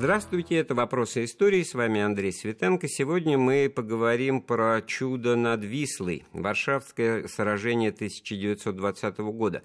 Здравствуйте, это «Вопросы истории», с вами Андрей Светенко. Сегодня мы поговорим про чудо над Вислой, Варшавское сражение 1920 года.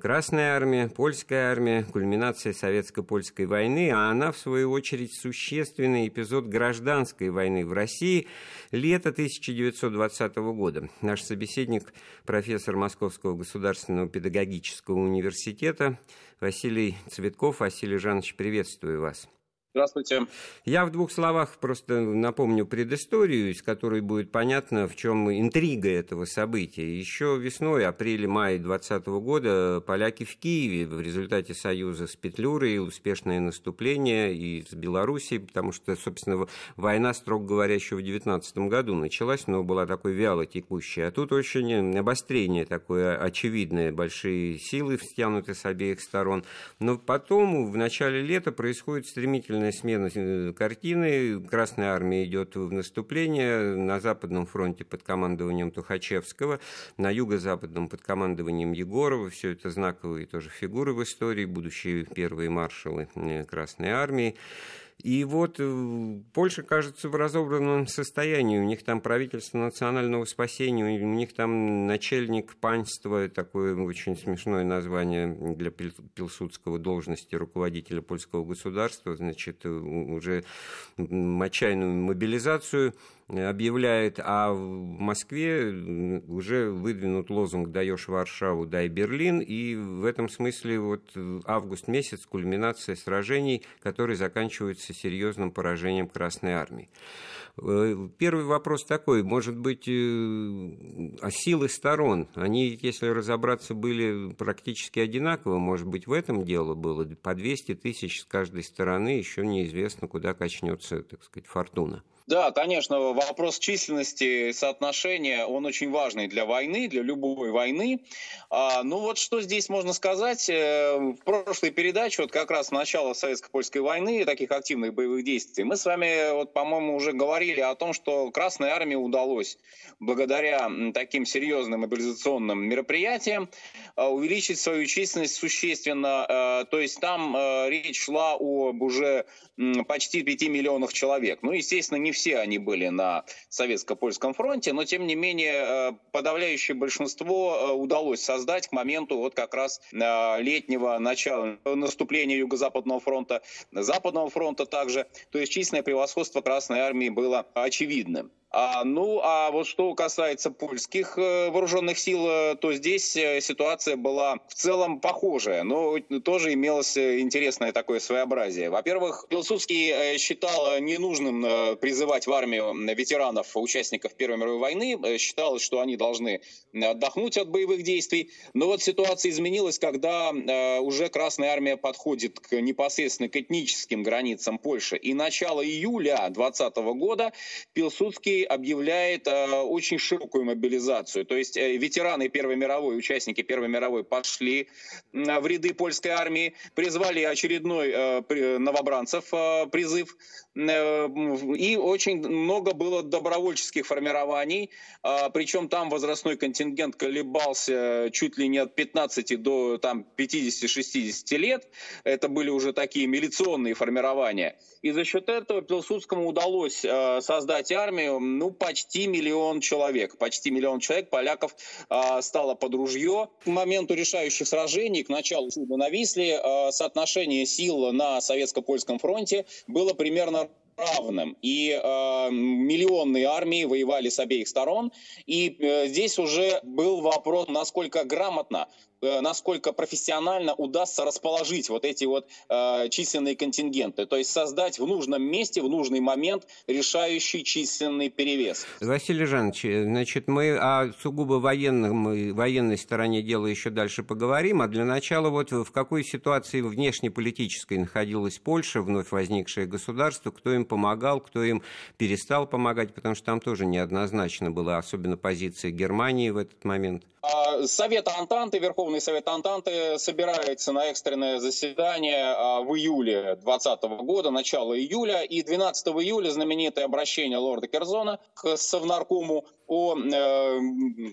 Красная армия, польская армия, кульминация советско-польской войны, а она, в свою очередь, существенный эпизод гражданской войны в России лета 1920 года. Наш собеседник, профессор Московского государственного педагогического университета Василий Цветков. Василий Жанович, приветствую вас. Здравствуйте. Я в двух словах просто напомню предысторию, из которой будет понятно, в чем интрига этого события. Еще весной, апреле-мае 2020 года поляки в Киеве в результате союза с Петлюрой, успешное наступление и с Белоруссией, потому что, собственно, война, строго говоря, еще в 19 году началась, но была такой вяло текущей. А тут очень обострение такое очевидное, большие силы стянуты с обеих сторон. Но потом, в начале лета, происходит стремительно стремительная смена э, картины. Красная армия идет в наступление на Западном фронте под командованием Тухачевского, на Юго-Западном под командованием Егорова. Все это знаковые тоже фигуры в истории, будущие первые маршалы э, Красной армии. И вот э, Польша, кажется, в разобранном состоянии. У них там правительство национального спасения, у них там начальник панства, такое очень смешное название для Пилсудского должности руководителя польского государства, значит, э, уже отчаянную мобилизацию объявляет, а в Москве уже выдвинут лозунг «Даешь Варшаву, дай Берлин», и в этом смысле вот август месяц, кульминация сражений, которые заканчиваются серьезным поражением Красной Армии. Э, первый вопрос такой, может быть, э, а силы сторон, они, если разобраться, были практически одинаковы, может быть, в этом дело было, по 200 тысяч с каждой стороны, еще неизвестно, куда качнется, так сказать, фортуна. Да, конечно, вопрос численности, соотношения, он очень важный для войны, для любой войны. А, ну вот что здесь можно сказать. Э, в прошлой передаче, вот как раз начало Советско-Польской войны, таких активных боевых действий, мы с вами, вот, по-моему, уже говорили о том, что Красной Армии удалось благодаря таким серьезным мобилизационным мероприятиям а, увеличить свою численность существенно. А, то есть там речь шла об уже почти 5 миллионах человек. Ну, естественно, не все они были на советско-польском фронте, но тем не менее э, подавляющее большинство э, удалось создать к моменту вот как раз э, летнего начала наступления Юго-Западного фронта, Западного фронта также. То есть численное превосходство Красной Армии было очевидным. А, ну, а вот что касается польских э, вооруженных сил, э, то здесь э, ситуация была в целом похожая, но тоже имелось интересное такое своеобразие. Во-первых, Пилсудский считал ненужным призывать в армию ветеранов, участников Первой мировой войны, считал, что они должны отдохнуть от боевых действий. Но вот ситуация изменилась, когда уже Красная армия подходит к непосредственно к этническим границам Польши. И начало июля 2020 года Пилсудский объявляет э, очень широкую мобилизацию. То есть э, ветераны Первой мировой, участники Первой мировой пошли в ряды польской армии, призвали очередной э, новобранцев призыв. И очень много было добровольческих формирований, причем там возрастной контингент колебался чуть ли не от 15 до там, 50-60 лет. Это были уже такие милиционные формирования. И за счет этого Пилсудскому удалось создать армию, ну, почти миллион человек. Почти миллион человек поляков э, стало под ружье. К моменту решающих сражений, к началу чуда на Висле, э, соотношение сил на советско-польском фронте было примерно равным. И э, миллионные армии воевали с обеих сторон. И э, здесь уже был вопрос, насколько грамотно насколько профессионально удастся расположить вот эти вот э, численные контингенты, то есть создать в нужном месте, в нужный момент решающий численный перевес. Василий Жанович, значит, мы о сугубо военном, военной стороне дела еще дальше поговорим, а для начала вот в какой ситуации внешнеполитической находилась Польша, вновь возникшее государство, кто им помогал, кто им перестал помогать, потому что там тоже неоднозначно была, особенно позиция Германии в этот момент. А, Совет Антанты, Верховный Совет Антанты собирается на экстренное заседание а, в июле 2020 года, начало июля, и 12 июля знаменитое обращение лорда Керзона к Совнаркому о э,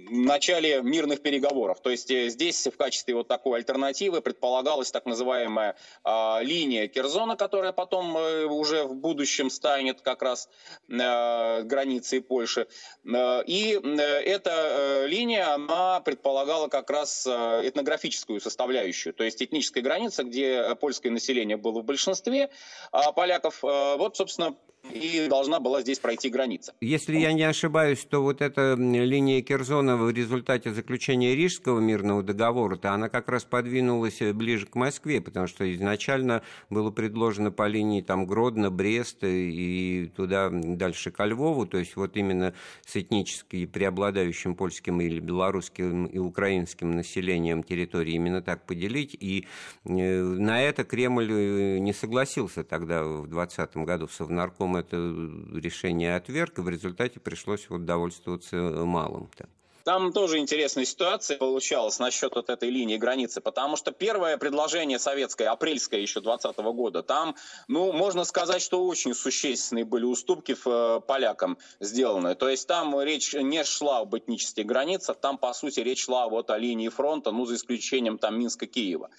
начале мирных переговоров. То есть э, здесь в качестве вот такой альтернативы предполагалась так называемая э, линия Керзона, которая потом э, уже в будущем станет как раз э, границей Польши. Э, и эта линия, она предполагала как раз этнографическую составляющую, то есть этническая граница, где польское население было в большинстве, а поляков, вот, собственно, и должна была здесь пройти граница. Если я не ошибаюсь, то вот эта линия Керзона в результате заключения Рижского мирного договора, то она как раз подвинулась э, ближе к Москве, потому что изначально было предложено по линии там Гродно, Брест и туда дальше ко Львову, то есть вот именно с этнически преобладающим польским или белорусским и украинским населением территории именно так поделить, и э, на это Кремль э, не согласился тогда в 2020 году в Совнарком это решение отверг, и в результате пришлось вот довольствоваться малым-то. Там тоже интересная ситуация получалась насчет вот этой линии границы, потому что первое предложение советское, апрельское еще 2020 года, там, ну, можно сказать, что очень существенные были уступки э, полякам сделаны. То есть там речь не шла об этнических границах, там, по сути, речь шла вот о линии фронта, ну, за исключением там Минска-Киева.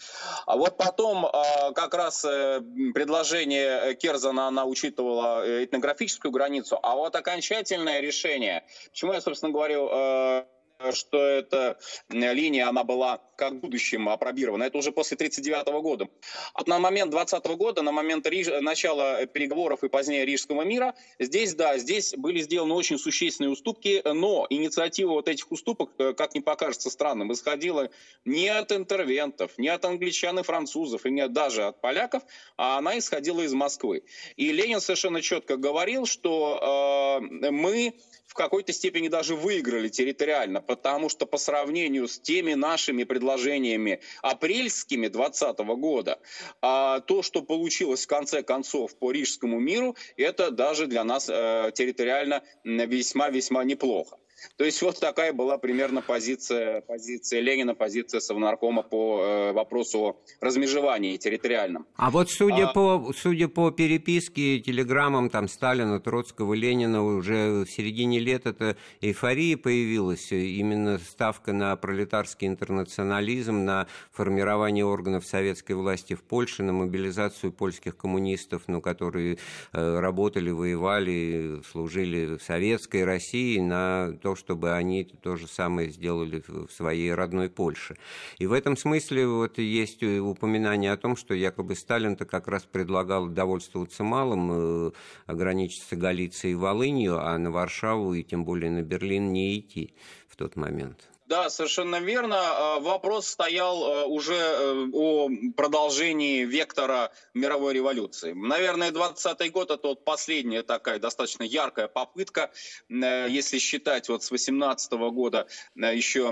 А вот потом э, как раз э, предложение Керзана, она учитывала этнографическую границу, а вот окончательное решение, почему я, собственно, говорю, что эта линия, она была как в будущем опробирована. Это уже после 1939 года. От на момент 20 года, на момент Риж... начала переговоров и позднее Рижского мира, здесь, да, здесь были сделаны очень существенные уступки, но инициатива вот этих уступок, э, как не покажется странным, исходила не от интервентов, не от англичан и французов, и не даже от поляков, а она исходила из Москвы. И Ленин совершенно четко говорил, что э, мы какой-то степени даже выиграли территориально, потому что по сравнению с теми нашими предложениями апрельскими 2020 года, а то, что получилось в конце концов по Рижскому миру, это даже для нас э, территориально весьма-весьма неплохо. То есть вот такая была примерно позиция, позиция Ленина, позиция Совнаркома по э, вопросу о размежевании территориальном. А вот судя, а... по, судя по переписке, телеграммам там Сталина, Троцкого, Ленина, уже в середине лет эта эйфория появилась, именно ставка на пролетарский интернационализм, на формирование органов советской власти в Польше, на мобилизацию польских коммунистов, ну, которые э, работали, воевали, служили в советской России, на то, чтобы они то же самое сделали в своей родной Польше. И в этом смысле вот есть упоминание о том, что якобы Сталин-то как раз предлагал довольствоваться малым, э, ограничиться Галицией и Волынью, а на Варшаву и тем более на Берлин не идти в тот момент. Да, совершенно верно. А, вопрос стоял э, уже э, о продолжении вектора мировой революции. Наверное, 20 год это вот последняя такая достаточно яркая попытка, э, если считать вот с 18 года еще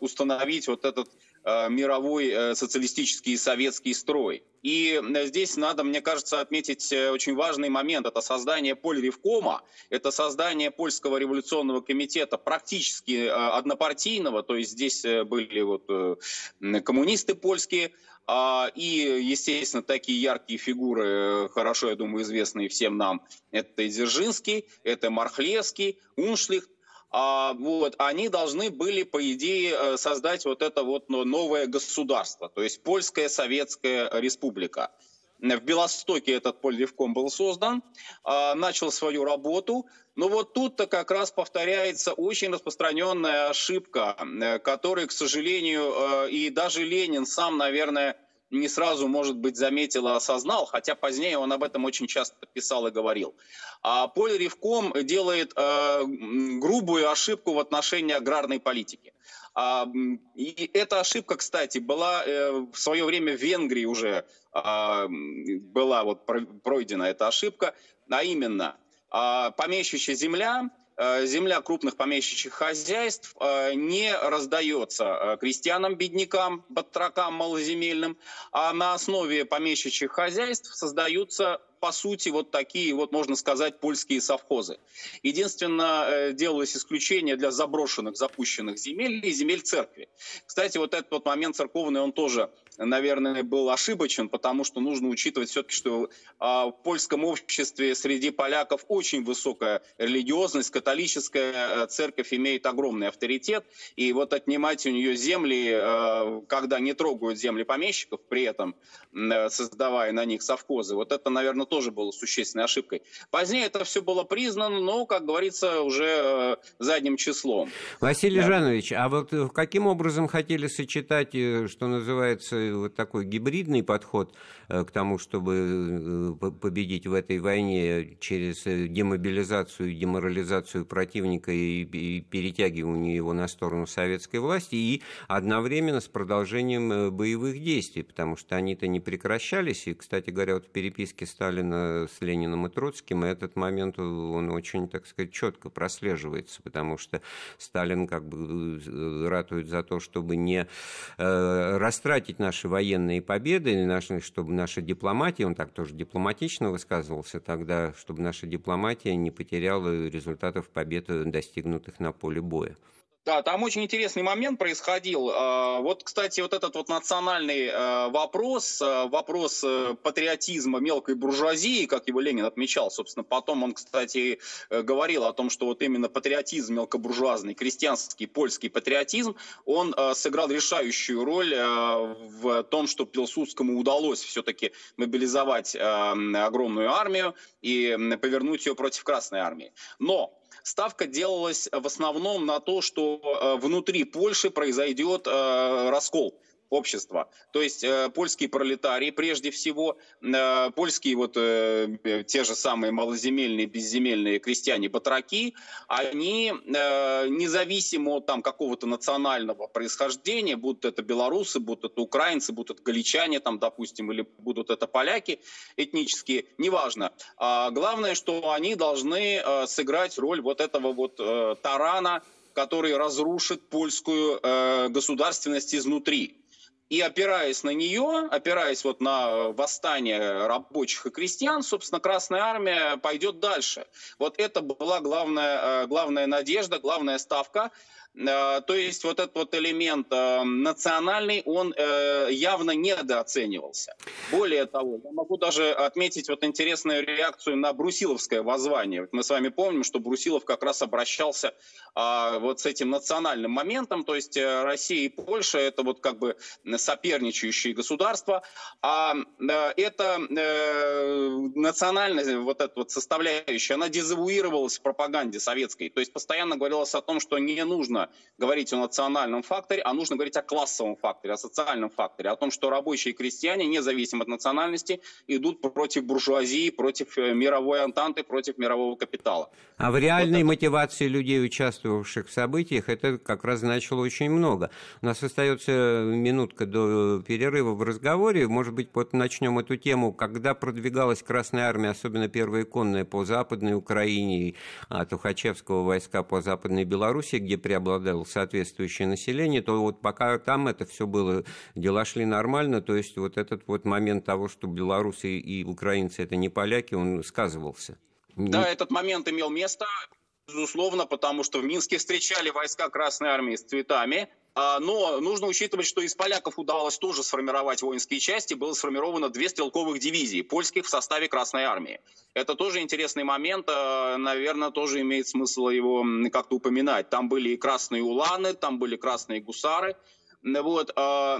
установить вот этот Э, мировой э, социалистический и советский строй. И э, здесь надо, мне кажется, отметить очень важный момент. Это создание Польревкома, это создание Польского революционного комитета практически однопартийного, то есть здесь были вот коммунисты польские, а, и, естественно, такие яркие фигуры, хорошо, я думаю, известные всем нам, это Дзержинский, это Мархлевский, Уншлихт, а, вот, они должны были, по идее, э, создать вот это вот новое государство, то есть Польская Советская Республика. В Белостоке этот Польдевком был создан, а, начал свою работу, но вот тут-то как раз повторяется очень распространенная ошибка, э, которую, к сожалению, э, и даже Ленин сам, наверное, не сразу, может быть, заметил и осознал, хотя позднее он об этом очень часто писал и говорил. А Поль Ревком делает э, грубую ошибку в отношении аграрной политики. А, и эта ошибка, кстати, была э, в свое время в Венгрии уже э, была вот пройдена эта ошибка, а именно э, помещичья земля земля крупных помещичьих хозяйств э, не раздается э, крестьянам-беднякам, батракам малоземельным, а на основе помещичьих хозяйств создаются по сути, вот такие, вот можно сказать, польские совхозы. Единственное, делалось исключение для заброшенных, запущенных земель и земель церкви. Кстати, вот этот вот момент церковный, он тоже наверное, был ошибочен, потому что нужно учитывать все-таки, что в польском обществе среди поляков очень высокая религиозность, католическая церковь имеет огромный авторитет, и вот отнимать у нее земли, когда не трогают земли помещиков, при этом создавая на них совхозы, вот это, наверное, тоже было существенной ошибкой. Позднее это все было признано, но, как говорится, уже задним числом. Василий да. Жанович, а вот э, каким образом хотели сочетать, э, что называется, вот такой гибридный подход э, к тому, чтобы победить в этой войне через демобилизацию деморализацию противника и, перетягивание его на сторону советской власти, и одновременно с продолжением боевых действий, потому что они-то не прекращались, и, кстати говоря, вот в переписке Сталина с Лениным и Троцким этот момент, он очень, так сказать, четко прослеживается, потому что Сталин как бы э, ратует за то, чтобы не э, растратить наши военные победы, наши, чтобы наша дипломатия, он так тоже дипломатично высказывался тогда, чтобы наша дипломатия не потеряла результатов побед, достигнутых на поле боя. Да, там очень интересный момент происходил. А, вот, кстати, вот этот вот национальный а, вопрос, а, вопрос э, патриотизма мелкой буржуазии, как его Ленин отмечал, собственно, потом он, кстати, э, говорил о том, что вот именно патриотизм мелкобуржуазный, крестьянский, польский патриотизм, он сыграл решающую роль в том, что Пилсудскому удалось все-таки мобилизовать огромную армию и повернуть ее против Красной армии. Но ставка делалась в основном на то, что э, внутри Польши произойдет э, раскол общества. То есть э, польские пролетарии, прежде всего, э, польские вот э, те же самые малоземельные, безземельные крестьяне-батраки, они э, независимо от там какого-то национального происхождения, будут это белорусы, будут это украинцы, будут это галичане, там, допустим, или будут это поляки этнические, неважно. А главное, что они должны э, сыграть роль вот этого вот э, тарана, который разрушит польскую э, государственность изнутри. И опираясь на нее, опираясь вот на восстание рабочих и крестьян, собственно, Красная Армия пойдет дальше. Вот это была главная, э, главная надежда, главная ставка. Э, то есть вот этот вот элемент э, национальный, он э, явно недооценивался. Более того, я могу даже отметить вот интересную реакцию на брусиловское воззвание. Мы с вами помним, что Брусилов как раз обращался вот с этим национальным моментом, то есть Россия и Польша это вот как бы соперничающие государства, а это национальная вот эта вот составляющая, она дезавуировалась в пропаганде советской, то есть постоянно говорилось о том, что не нужно говорить о национальном факторе, а нужно говорить о классовом факторе, о социальном факторе, о том, что рабочие и крестьяне, независимо от национальности, идут против буржуазии, против э, мировой антанты, против мирового капитала. А в реальной вот мотивации людей, участвовавших в событиях, это как раз значило очень много. У нас остается минутка до перерыва в разговоре. Может быть, вот начнем эту тему. Когда продвигалась Красная Армия, особенно первая конная по Западной Украине, а Тухачевского войска по Западной Белоруссии, где преобладал преобладало соответствующее население, то вот пока там это все было, дела шли нормально, то есть вот этот вот момент того, что белорусы и украинцы это не поляки, он сказывался. Да, этот момент имел место, безусловно, потому что в Минске встречали войска Красной Армии с цветами, но нужно учитывать, что из поляков удавалось тоже сформировать воинские части. Было сформировано две стрелковых дивизии, польских в составе Красной Армии. Это тоже интересный момент, а, наверное, тоже имеет смысл его как-то упоминать. Там были и красные уланы, там были красные гусары, вот. А,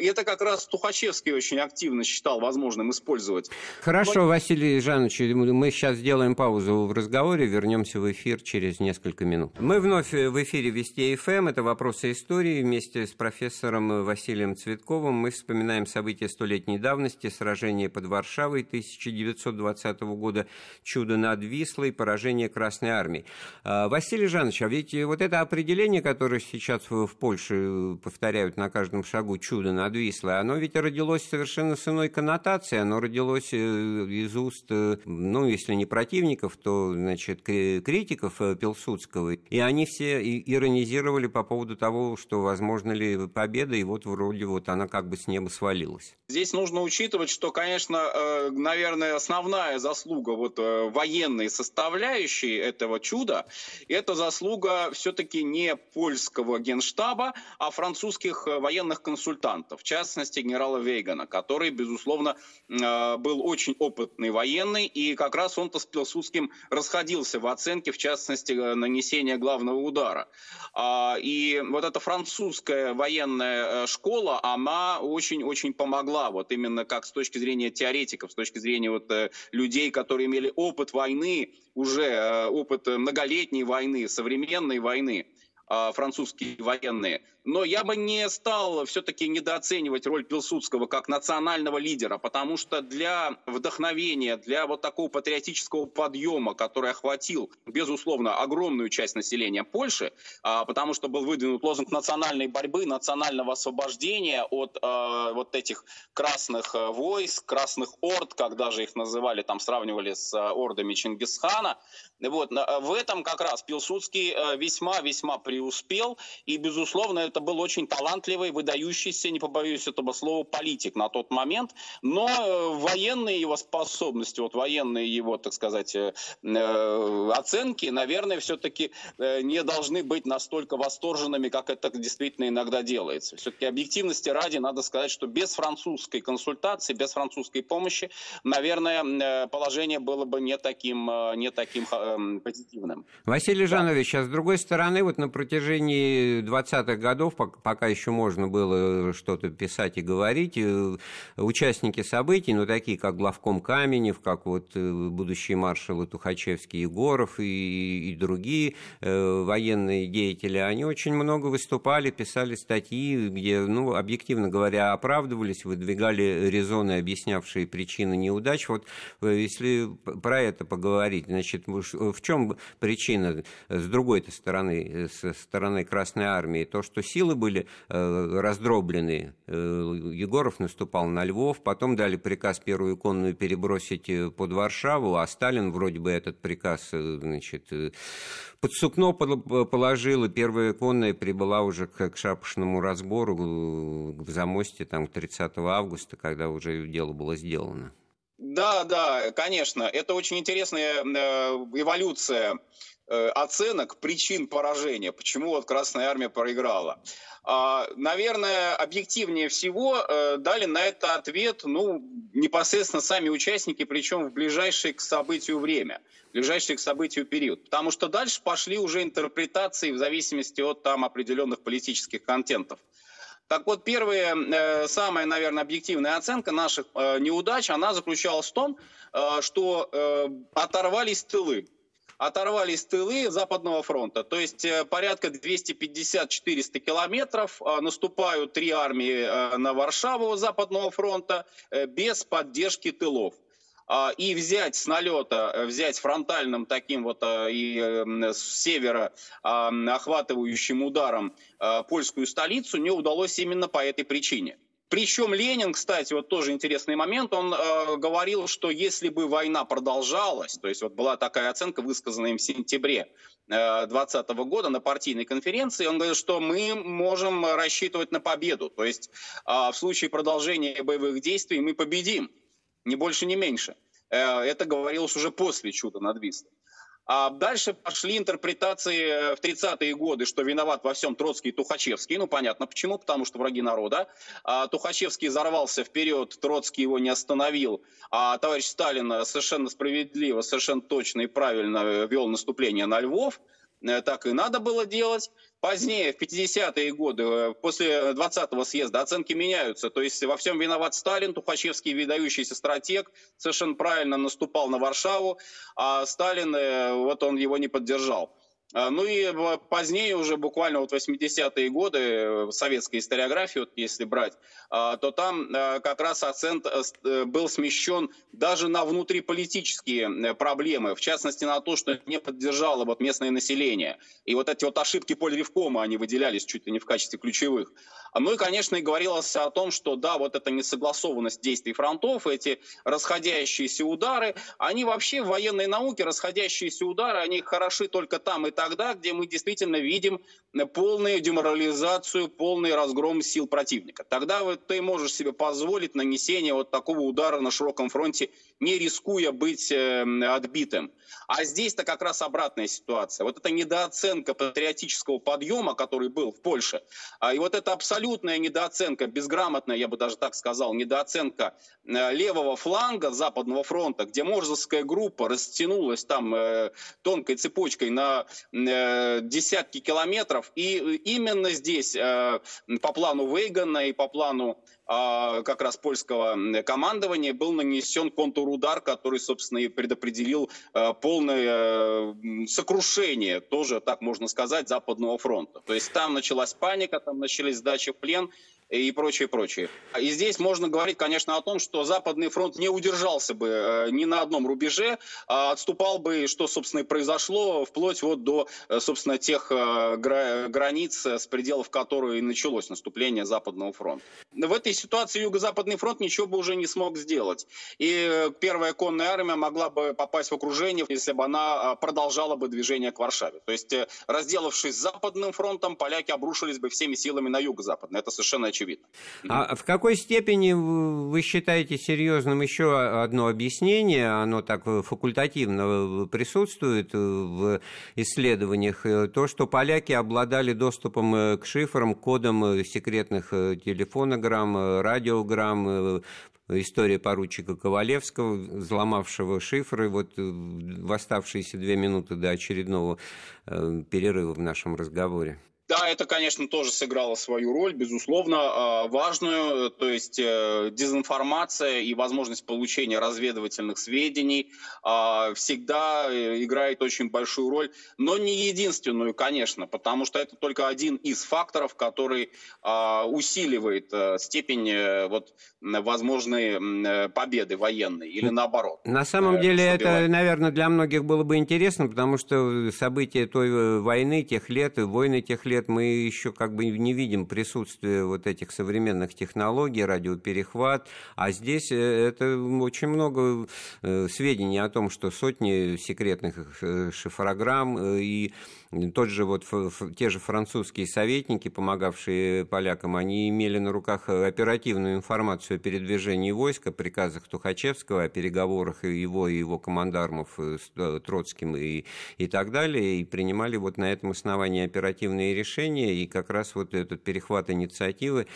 это как раз Тухачевский очень активно считал возможным использовать. Хорошо, Но... Василий Жанович, мы сейчас сделаем паузу в разговоре, вернемся в эфир через несколько минут. Мы вновь в эфире Вести ФМ, эм. это «Вопросы истории». Вместе с профессором Василием Цветковым мы вспоминаем события столетней давности, сражение под Варшавой 1920 года, чудо над Вислой, поражение Красной Армии. А, Василий Жанович, а ведь вот это определение, которое сейчас в Польше повторяется, повторяют на каждом шагу чудо над Вислой, оно ведь родилось совершенно с иной коннотацией, оно родилось э, из уст, э, ну, если не противников, то, значит, критиков э, Пилсудского, и они все иронизировали по поводу того, что возможно ли победа, и вот вроде вот она как бы с неба свалилась. Здесь нужно учитывать, что, конечно, наверное, основная заслуга вот военной составляющей этого чуда, это заслуга все-таки не польского генштаба, а французского французских военных консультантов, в частности генерала Вейгана, который, безусловно, был очень опытный военный, и как раз он-то с Пилсудским расходился в оценке, в частности, нанесения главного удара. А, и вот эта французская военная школа, она очень-очень помогла, вот именно как с точки зрения теоретиков, с точки зрения вот людей, которые имели опыт войны, уже э, опыт многолетней войны, современной войны, французские военные. Но я бы не стал все-таки недооценивать роль Пилсудского как национального лидера, потому что для вдохновения, для вот такого патриотического подъема, который охватил, безусловно, огромную часть населения Польши, а, потому что был выдвинут лозунг национальной борьбы, национального освобождения от а, вот этих красных войск, красных орд, как даже их называли, там сравнивали с ордами Чингисхана. Вот, в этом как раз Пилсудский весьма-весьма э, преуспел, и, безусловно, это был очень талантливый, выдающийся, не побоюсь этого слова, политик на тот момент, но э, военные его способности, вот военные его, так сказать, э, оценки, наверное, все-таки не должны быть настолько восторженными, как это действительно иногда делается. Все-таки объективности ради надо сказать, что без французской консультации, без французской помощи, наверное, положение было бы не таким, не таким позитивным. Василий Жанович, да. а с другой стороны, вот на протяжении 20-х годов пока еще можно было что-то писать и говорить, э, участники событий, ну, такие как главком Каменев, как вот э, будущие маршалы Тухачевский, Егоров и, и другие э, военные деятели, они очень много выступали, писали статьи, где, ну, объективно говоря, оправдывались, выдвигали резоны, объяснявшие причины неудач. Вот если про это поговорить, значит, в чем причина с другой-то стороны, со стороны Красной Армии? То, что силы были э, раздроблены. Э, Егоров наступал на Львов, потом дали приказ первую конную перебросить э, под Варшаву, а Сталин вроде бы этот приказ значит, под сукно положил, и первая конная прибыла уже к, шапошному разбору в Замосте там, 30 августа, когда уже дело было сделано. Да, да, конечно. Это очень интересная эволюция Э, оценок причин поражения, почему вот Красная Армия проиграла. А, наверное, объективнее всего э, дали на это ответ ну, непосредственно сами участники, причем в ближайшее к событию время, в ближайший к событию период. Потому что дальше пошли уже интерпретации в зависимости от там определенных политических контентов. Так вот, первая, э, самая, наверное, объективная оценка наших неудач, она заключалась в том, что оторвались тылы оторвались тылы Западного фронта. То есть э, порядка 250-400 километров э, наступают три армии э, на Варшаву Западного фронта без поддержки тылов и взять с налета, взять фронтальным таким вот и с севера охватывающим ударом польскую столицу не удалось именно по этой причине. Причем Ленин, кстати, вот тоже интересный момент, он э, говорил, что если бы война продолжалась, то есть вот была такая оценка, высказанная им в сентябре 2020 э, года на партийной конференции, он говорил, что мы можем рассчитывать на победу. То есть э, в случае продолжения боевых действий мы победим, ни больше, ни меньше. Э, это говорилось уже после чуда над Вислой. А дальше пошли интерпретации э, в 30-е годы, что виноват во всем Троцкий и Тухачевский. Ну, понятно почему, потому что враги народа. А Тухачевский взорвался вперед, Троцкий его не остановил, а товарищ Сталин совершенно справедливо, совершенно точно и правильно э, вел наступление на Львов. Э, так и надо было делать. Позднее, в 50-е годы, э, после 20-го съезда, оценки меняются. То есть во всем виноват Сталин, Тухачевский, выдающийся стратег, совершенно правильно наступал на Варшаву, а Сталин, э, вот он его не поддержал. А, ну и позднее, уже буквально вот 80-е годы, э, советской историографии, вот если брать, а, то там э, как раз акцент э, был смещен даже на внутриполитические проблемы, в частности на то, что не поддержало вот местное население. И вот эти вот ошибки Польревкома, они выделялись чуть ли не в качестве ключевых. Ну и, конечно, и говорилось о том, что да, вот эта несогласованность действий фронтов, эти расходящиеся удары, они вообще в военной науке, расходящиеся удары, они хороши только там и тогда, где мы действительно видим полную деморализацию, полный разгром сил противника. Тогда вот ты можешь себе позволить нанесение вот такого удара на широком фронте не рискуя быть отбитым. А здесь-то как раз обратная ситуация. Вот эта недооценка патриотического подъема, который был в Польше, а, и вот эта абсолютная недооценка, безграмотная, я бы даже так сказал, недооценка э, левого фланга Западного фронта, где Морзовская группа растянулась там э, тонкой цепочкой на э, десятки километров. И именно здесь по плану Вейгана и по плану как раз польского командования был нанесен контрудар, который, собственно, и предопределил а, полное сокрушение, тоже так можно сказать, Западного фронта. То есть там началась паника, там начались сдачи в плен, и прочее, прочее. И здесь можно говорить, конечно, о том, что Западный фронт не удержался бы э, ни на одном рубеже, а отступал бы, что, собственно, и произошло, вплоть вот до, э, собственно, тех э, границ, с пределов которой и началось наступление Западного фронта. В этой ситуации Юго-Западный фронт ничего бы уже не смог сделать. И первая конная армия могла бы попасть в окружение, если бы она продолжала бы движение к Варшаве. То есть, разделавшись с Западным фронтом, поляки обрушились бы всеми силами на Юго-Западный. Это совершенно очевидно очевидно. А в какой степени вы считаете серьезным еще одно объяснение, оно так факультативно присутствует в исследованиях, то, что поляки обладали доступом э, к шифрам, кодам э, секретных э, телефонограмм, радиограмм, история поручика Ковалевского, взломавшего шифры вот в оставшиеся две минуты до очередного перерыва в нашем разговоре. Да, это, конечно, тоже сыграло свою роль, безусловно, а, важную, то есть э, дезинформация и возможность получения разведывательных сведений а, всегда э, играет очень большую роль, но не единственную, конечно, потому что это только один из факторов, который а, усиливает э, степень вот, возможной победы военной или наоборот. На самом деле это, наверное, для многих было бы интересно, потому что события той войны, тех лет, войны тех лет, лет мы еще как бы не видим присутствия вот этих современных технологий, радиоперехват, а здесь э, это очень много э, сведений о том, что сотни секретных э, шифрограмм и тот же вот те же французские советники, помогавшие полякам, они имели на руках оперативную информацию о передвижении войск, о приказах Тухачевского, о переговорах его и его командармов с Троцким и, и так далее, и принимали вот на этом основании оперативные решения, и как раз вот этот перехват инициативы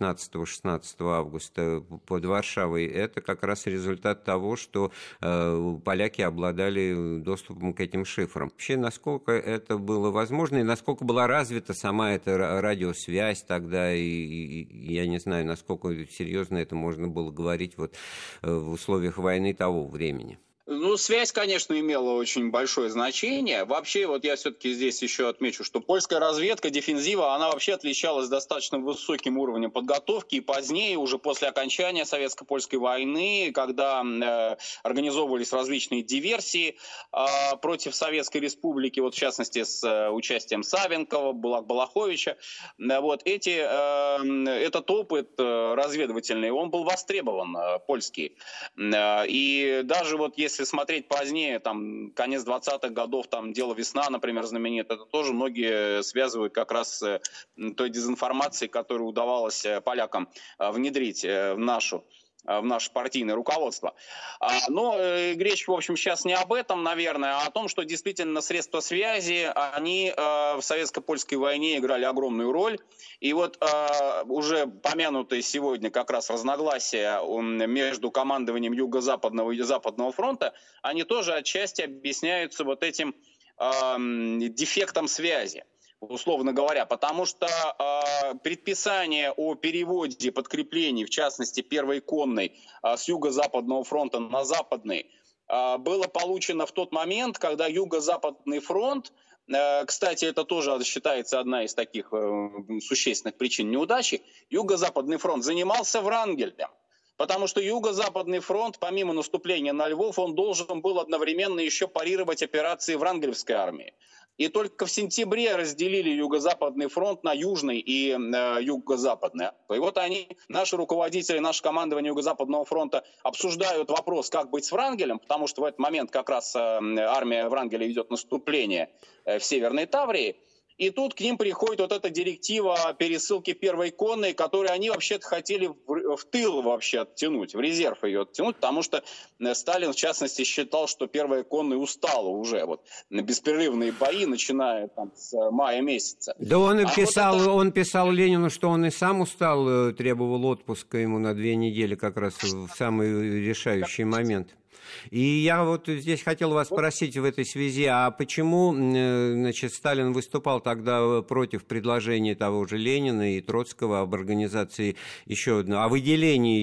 15-16 августа под Варшавой, это как раз результат того, что э, поляки обладали доступом к этим шифрам. Вообще, насколько это было возможно, и насколько была развита сама эта радиосвязь тогда, и, и я не знаю, насколько серьезно это можно было говорить вот э, в условиях войны того времени. Ну, связь, конечно, имела очень большое значение. Вообще, вот я все-таки здесь еще отмечу, что польская разведка, дефензива, она вообще отличалась достаточно высоким уровнем подготовки. И позднее, уже после окончания Советско-Польской войны, когда э, организовывались различные диверсии э, против Советской Республики, вот в частности с э, участием Савенкова, Булак Балаховича, э, вот эти, э, этот опыт э, разведывательный, он был востребован, э, польский. Э, и даже вот если если смотреть позднее, там, конец 20-х годов, там, дело «Весна», например, знаменит, это тоже многие связывают как раз с той дезинформацией, которую удавалось э, полякам э, внедрить э, в нашу в наше партийное руководство. А, но речь, в общем, сейчас не об этом, наверное, а о том, что действительно средства связи, они в советско-польской войне играли огромную роль. И вот уже помянутые сегодня как раз разногласия между командованием Юго-Западного и Западного фронта, они тоже отчасти объясняются вот этим дефектом связи условно говоря, потому что э, предписание о переводе подкреплений, в частности первой конной, э, с юго-западного фронта на западный, э, было получено в тот момент, когда юго-западный фронт, э, кстати, это тоже считается одна из таких э, существенных причин неудачи, юго-западный фронт занимался Врангелем. Потому что Юго-Западный фронт, помимо наступления на Львов, он должен был одновременно еще парировать операции Врангелевской армии. И только в сентябре разделили Юго-Западный фронт на Южный и э, Юго-Западный. И вот они, наши руководители, наше командование Юго-Западного фронта обсуждают вопрос, как быть с Врангелем, потому что в этот момент как раз э, армия Врангеля ведет наступление э, в Северной Таврии. И тут к ним приходит вот эта директива пересылки первой конной, которую они вообще-то хотели в тыл вообще оттянуть, в резерв ее оттянуть, потому что э, Сталин, в частности, считал, что первая конная устала уже вот на беспрерывные бои, начиная там с э, мая месяца. Да он и а писал, вот это... он писал Ленину, что он и сам устал, требовал отпуска ему на две недели как раз в самый решающий момент. И я вот здесь хотел вас спросить в этой связи, а почему значит, Сталин выступал тогда против предложения того же Ленина и Троцкого об организации еще одного, о выделении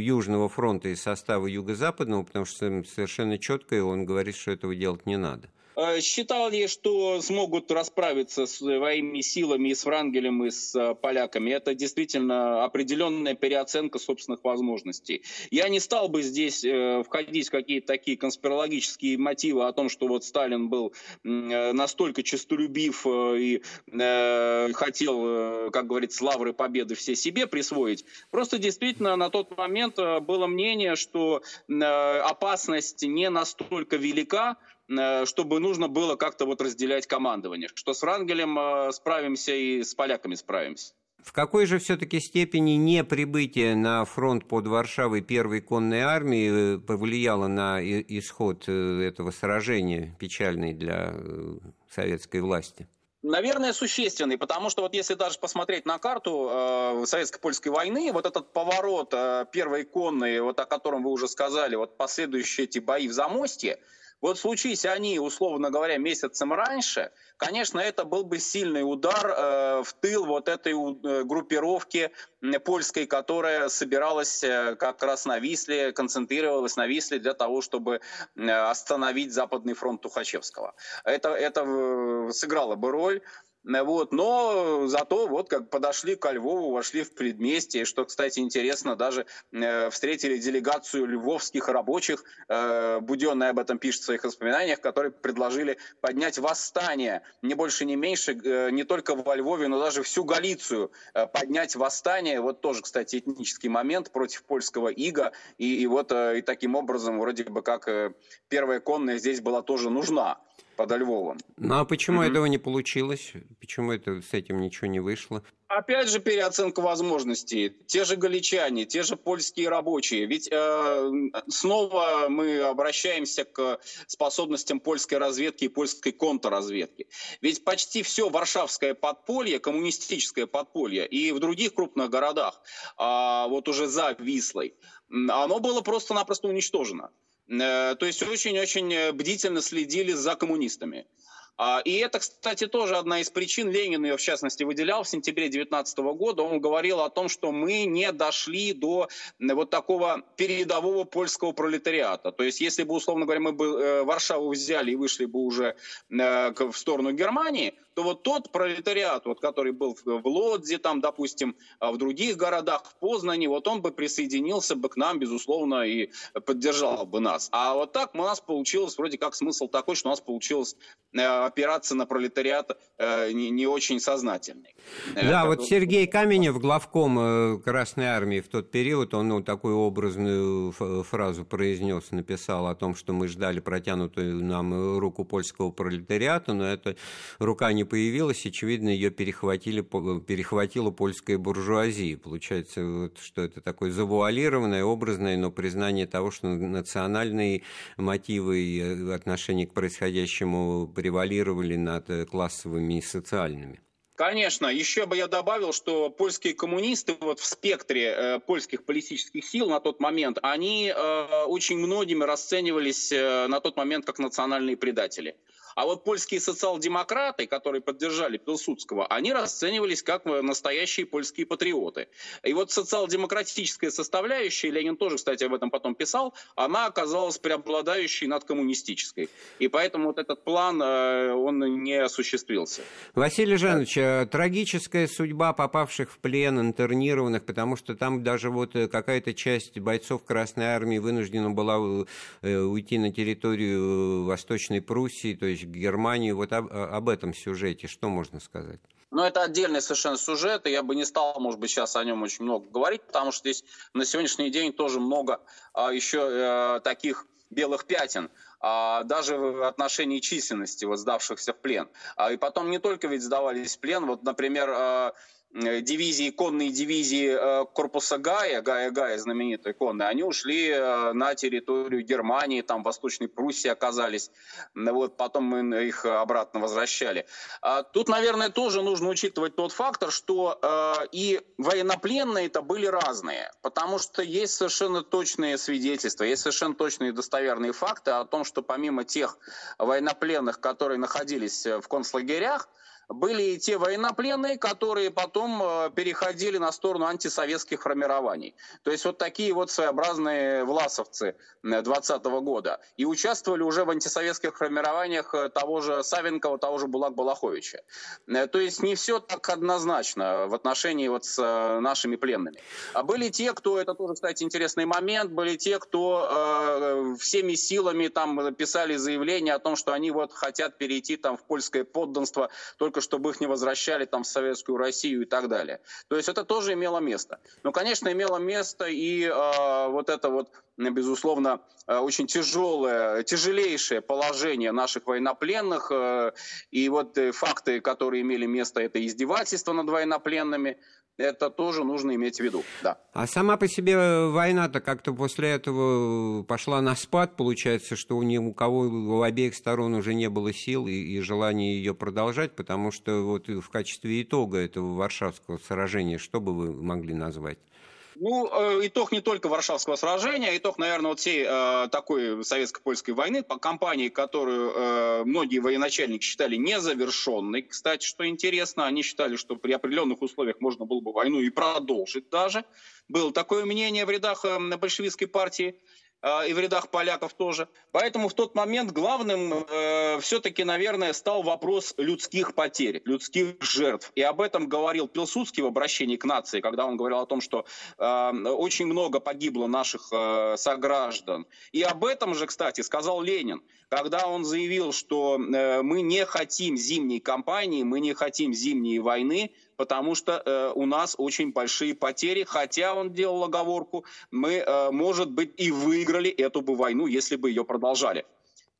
Южного фронта из состава Юго-Западного, потому что совершенно четко он говорит, что этого делать не надо. Э, считал ли, что смогут расправиться своими силами с Врангелем, и с э, поляками? Это действительно определенная переоценка собственных возможностей. Я не стал бы здесь э, входить в какие-то такие конспирологические мотивы о том, что вот Сталин был настолько честолюбив и хотел, как говорится, лавры победы все себе присвоить. Просто действительно на тот момент было мнение, что опасность не настолько велика, Э, чтобы нужно было как-то вот разделять командование, что с Рангелем э, справимся и с поляками справимся. В какой же все-таки степени не прибытие на фронт под Варшавой первой конной армии э, повлияло на исход этого сражения, печальный для советской власти? Наверное, существенный, потому что вот если даже посмотреть на карту э, советско-польской войны, вот этот поворот э, первой конной, вот о котором вы уже сказали, вот последующие эти бои в Замостье, вот случись они, условно говоря, месяцем раньше, конечно, это был бы сильный удар э, в тыл вот этой э, группировки польской, которая собиралась э, как раз на Висле, концентрировалась на Висле для того, чтобы э, остановить Западный фронт Тухачевского. Это, это э, сыграло бы роль. Вот, но зато вот как подошли ко Львову, вошли в предместье, что, кстати, интересно, даже э, встретили делегацию львовских рабочих, э, Буденный об этом пишет в своих воспоминаниях, которые предложили поднять восстание, не больше, не меньше, э, не только во Львове, но даже всю Галицию э, поднять восстание, вот тоже, кстати, этнический момент против польского ига, и, и вот э, и таким образом вроде бы как э, первая конная здесь была тоже нужна подо Львовом. Ну а почему mm-hmm. этого не получилось? Почему это с этим ничего не вышло? Опять же переоценка возможностей. Те же галичане, те же польские рабочие. Ведь э, снова мы обращаемся к способностям польской разведки и польской контрразведки. Ведь почти все варшавское подполье, коммунистическое подполье и в других крупных городах, э, вот уже за Вислой, оно было просто-напросто уничтожено. Э, то есть очень-очень э, бдительно следили за коммунистами. А, и это, кстати, тоже одна из причин. Ленин ее, в частности, выделял в сентябре 19 года. Он говорил о том, что мы не дошли до вот такого передового польского пролетариата. То есть, если бы, условно говоря, мы бы э, Варшаву взяли и вышли бы уже в сторону Германии, то вот тот пролетариат, вот, который был в Лодзе, там, допустим, а в других городах, в Познане, вот он бы присоединился бы к нам, безусловно, и поддержал бы нас. А вот так у нас получилось, вроде как смысл такой, что у нас получилось э, опираться на пролетариат э, не, не очень сознательный. Э, да, вот Сергей Каменев, главком Красной Армии в тот период, он ну, такую образную фразу произнес, написал о том, что мы ждали протянутую нам руку польского пролетариата, но эта рука не не появилась, очевидно, ее перехватили, перехватила польская буржуазия. Получается, вот, что это такое завуалированное, образное, но признание того, что национальные мотивы и отношения к происходящему превалировали над классовыми и социальными. Конечно, еще бы я добавил, что польские коммунисты вот в спектре э, польских политических сил на тот момент, они э, очень многими расценивались э, на тот момент как национальные предатели. А вот польские социал-демократы, которые поддержали Пилсудского, они расценивались как настоящие польские патриоты. И вот социал-демократическая составляющая, Ленин тоже, кстати, об этом потом писал, она оказалась преобладающей над коммунистической. И поэтому вот этот план, э, он не осуществился. Василий Жанович, э, трагическая судьба попавших в плен, интернированных, потому что там даже вот э, какая-то часть бойцов Красной Армии вынуждена была уйти на территорию Восточной Пруссии, то есть к Германии. Вот об, об этом сюжете что можно сказать? Ну, это отдельный совершенно сюжет, и я бы не стал, может быть, сейчас о нем очень много говорить, потому что здесь на сегодняшний день тоже много а, еще а, таких белых пятен, а, даже в отношении численности вот, сдавшихся в плен. А, и потом не только ведь сдавались в плен, вот, например, Э, дивизии, конные дивизии э, корпуса Гая, Гая Гая, знаменитые конные, они ушли э, на территорию Германии, там Восточной Пруссии оказались, вот потом мы их обратно возвращали. А тут, наверное, тоже нужно учитывать тот фактор, что и военнопленные это были разные, потому что есть совершенно точные свидетельства, есть совершенно точные достоверные факты о том, что помимо тех военнопленных, которые находились в концлагерях, были и те военнопленные, которые потом э, переходили на сторону антисоветских формирований. То есть вот такие вот своеобразные власовцы 20 -го года. И участвовали уже в антисоветских формированиях э, того же Савенкова, того же Булак Балаховича. Э, то есть не все так однозначно в отношении вот с нашими пленными. А были те, кто, это тоже, кстати, интересный момент, были те, кто э, всеми силами там писали заявление о том, что они вот хотят перейти там в польское подданство, только чтобы их не возвращали там в Советскую Россию и так далее. То есть это тоже имело место. Но, конечно, имело место и э, вот это вот, безусловно, э, очень тяжелое, тяжелейшее положение наших военнопленных. Э, и вот э, факты, которые имели место, это издевательство над военнопленными, это тоже нужно иметь в виду, да. А сама по себе война-то как-то после этого пошла на спад, получается, что у ни у кого у обеих сторон уже не было сил и, и желания ее продолжать, потому что вот в качестве итога этого Варшавского сражения, что бы вы могли назвать? Ну, э, итог не только Варшавского сражения, а итог, наверное, вот всей э, такой советско-польской войны, по кампании, которую э, многие военачальники считали незавершенной. Кстати, что интересно, они считали, что при определенных условиях можно было бы войну и продолжить даже. Было такое мнение в рядах э, большевистской партии. А, и в рядах поляков тоже. Поэтому в тот момент главным э, все-таки, наверное, стал вопрос людских потерь, людских жертв. И об этом говорил Пилсудский в обращении к нации, когда он говорил о том, что э, очень много погибло наших э, сограждан. И об этом же, кстати, сказал Ленин, когда он заявил, что э, мы не хотим зимней кампании, мы не хотим зимней войны, потому что э, у нас очень большие потери, хотя он делал оговорку, мы, э, может быть, и выиграли эту бы войну, если бы ее продолжали.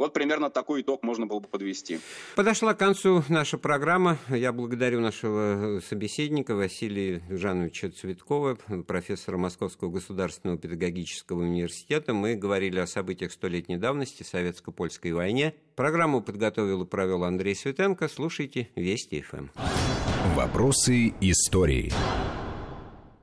Вот примерно такой итог можно было бы подвести. Подошла к концу наша программа. Я благодарю нашего собеседника Василия Жановича Цветкова, профессора Московского государственного педагогического университета. Мы говорили о событиях столетней давности, советско-польской войне. Программу подготовил и провел Андрей Светенко. Слушайте Вести ФМ. Вопросы истории.